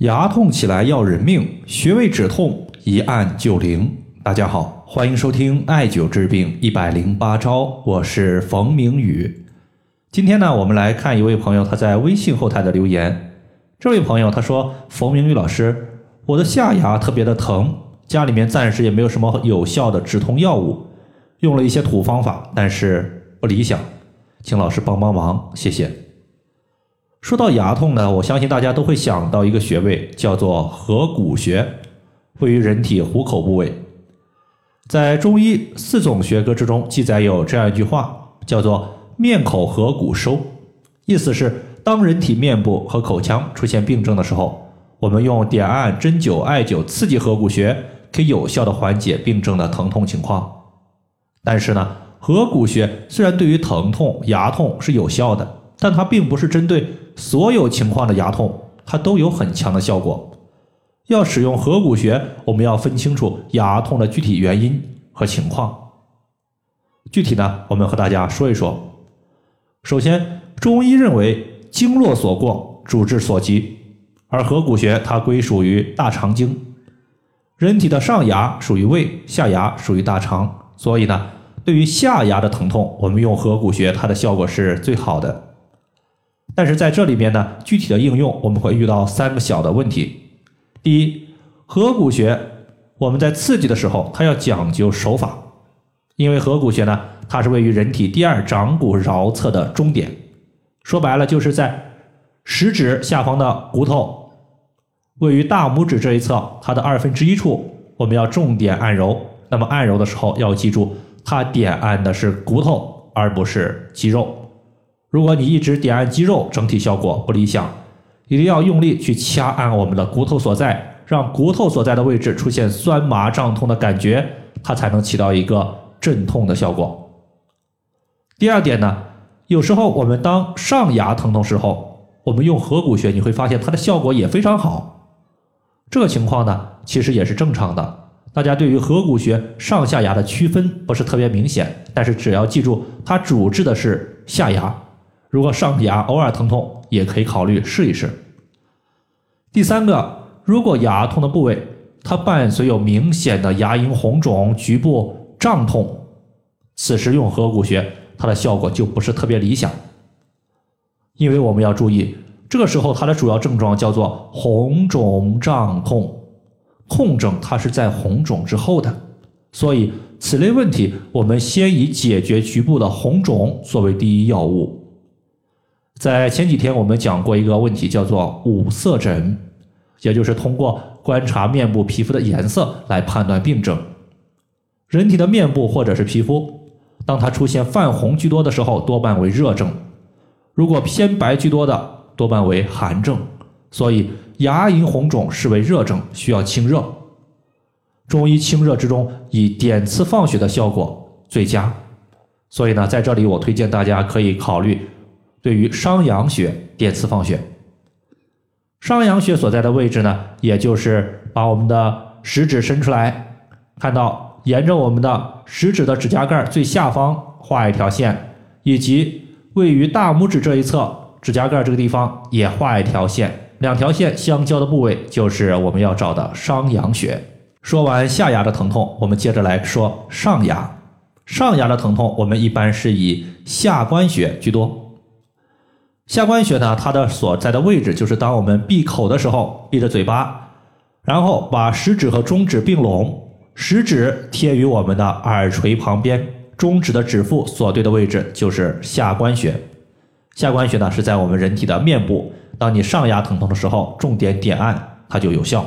牙痛起来要人命，穴位止痛一按就灵。大家好，欢迎收听艾灸治病一百零八招，我是冯明宇。今天呢，我们来看一位朋友他在微信后台的留言。这位朋友他说：“冯明宇老师，我的下牙特别的疼，家里面暂时也没有什么有效的止痛药物，用了一些土方法，但是不理想，请老师帮帮忙，谢谢。”说到牙痛呢，我相信大家都会想到一个穴位，叫做合谷穴，位于人体虎口部位。在中医四种学科之中，记载有这样一句话，叫做“面口合谷收”，意思是当人体面部和口腔出现病症的时候，我们用点按、针灸、艾灸刺激合谷穴，可以有效的缓解病症的疼痛情况。但是呢，合谷穴虽然对于疼痛、牙痛是有效的。但它并不是针对所有情况的牙痛，它都有很强的效果。要使用合谷穴，我们要分清楚牙痛的具体原因和情况。具体呢，我们和大家说一说。首先，中医认为经络所过，主治所及，而合谷穴它归属于大肠经。人体的上牙属于胃，下牙属于大肠，所以呢，对于下牙的疼痛，我们用合谷穴，它的效果是最好的。但是在这里面呢，具体的应用我们会遇到三个小的问题。第一，合谷穴我们在刺激的时候，它要讲究手法，因为合谷穴呢，它是位于人体第二掌骨桡侧的中点，说白了就是在食指下方的骨头，位于大拇指这一侧它的二分之一处，我们要重点按揉。那么按揉的时候要记住，它点按的是骨头，而不是肌肉。如果你一直点按肌肉，整体效果不理想，一定要用力去掐按我们的骨头所在，让骨头所在的位置出现酸麻胀痛的感觉，它才能起到一个镇痛的效果。第二点呢，有时候我们当上牙疼痛时候，我们用合谷穴，你会发现它的效果也非常好。这个情况呢，其实也是正常的。大家对于合谷穴上下牙的区分不是特别明显，但是只要记住，它主治的是下牙。如果上牙偶尔疼痛，也可以考虑试一试。第三个，如果牙痛的部位它伴随有明显的牙龈红肿、局部胀痛，此时用合谷穴，它的效果就不是特别理想。因为我们要注意，这个时候它的主要症状叫做红肿胀痛，痛症它是在红肿之后的，所以此类问题我们先以解决局部的红肿作为第一要务。在前几天我们讲过一个问题，叫做五色诊，也就是通过观察面部皮肤的颜色来判断病症。人体的面部或者是皮肤，当它出现泛红居多的时候，多半为热症；如果偏白居多的，多半为寒症。所以牙龈红肿视为热症，需要清热。中医清热之中，以点刺放血的效果最佳。所以呢，在这里我推荐大家可以考虑。对于商阳穴点刺放血，商阳穴所在的位置呢，也就是把我们的食指伸出来，看到沿着我们的食指的指甲盖最下方画一条线，以及位于大拇指这一侧指甲盖这个地方也画一条线，两条线相交的部位就是我们要找的商阳穴。说完下牙的疼痛，我们接着来说上牙。上牙的疼痛，我们一般是以下关穴居多。下关穴呢，它的所在的位置就是当我们闭口的时候，闭着嘴巴，然后把食指和中指并拢，食指贴于我们的耳垂旁边，中指的指腹所对的位置就是下关穴。下关穴呢是在我们人体的面部，当你上牙疼痛的时候，重点点按它就有效。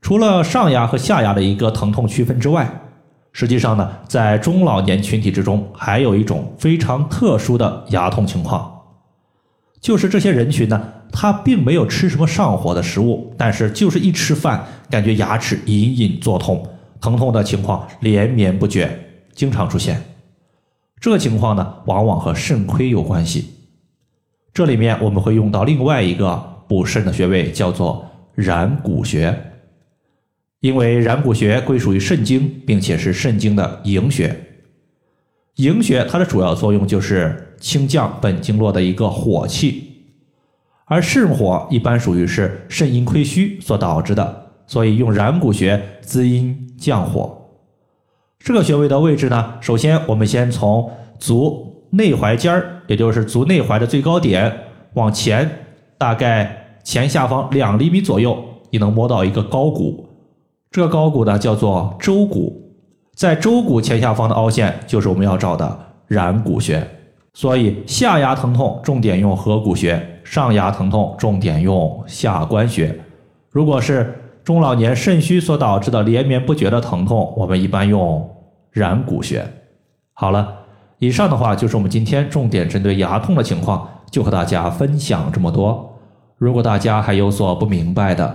除了上牙和下牙的一个疼痛区分之外，实际上呢，在中老年群体之中，还有一种非常特殊的牙痛情况，就是这些人群呢，他并没有吃什么上火的食物，但是就是一吃饭，感觉牙齿隐隐作痛，疼痛的情况连绵不绝，经常出现。这情况呢，往往和肾亏有关系。这里面我们会用到另外一个补肾的穴位，叫做然谷穴。因为然谷穴归属于肾经，并且是肾经的营穴。营穴它的主要作用就是清降本经络的一个火气，而肾火一般属于是肾阴亏虚所导致的，所以用然谷穴滋阴降火。这个穴位的位置呢，首先我们先从足内踝尖儿，也就是足内踝的最高点往前，大概前下方两厘米左右，你能摸到一个高骨。这个高骨呢叫做舟骨，在舟骨前下方的凹陷就是我们要找的然谷穴。所以下牙疼痛重点用合谷穴，上牙疼痛重点用下关穴。如果是中老年肾虚所导致的连绵不绝的疼痛，我们一般用然谷穴。好了，以上的话就是我们今天重点针对牙痛的情况，就和大家分享这么多。如果大家还有所不明白的，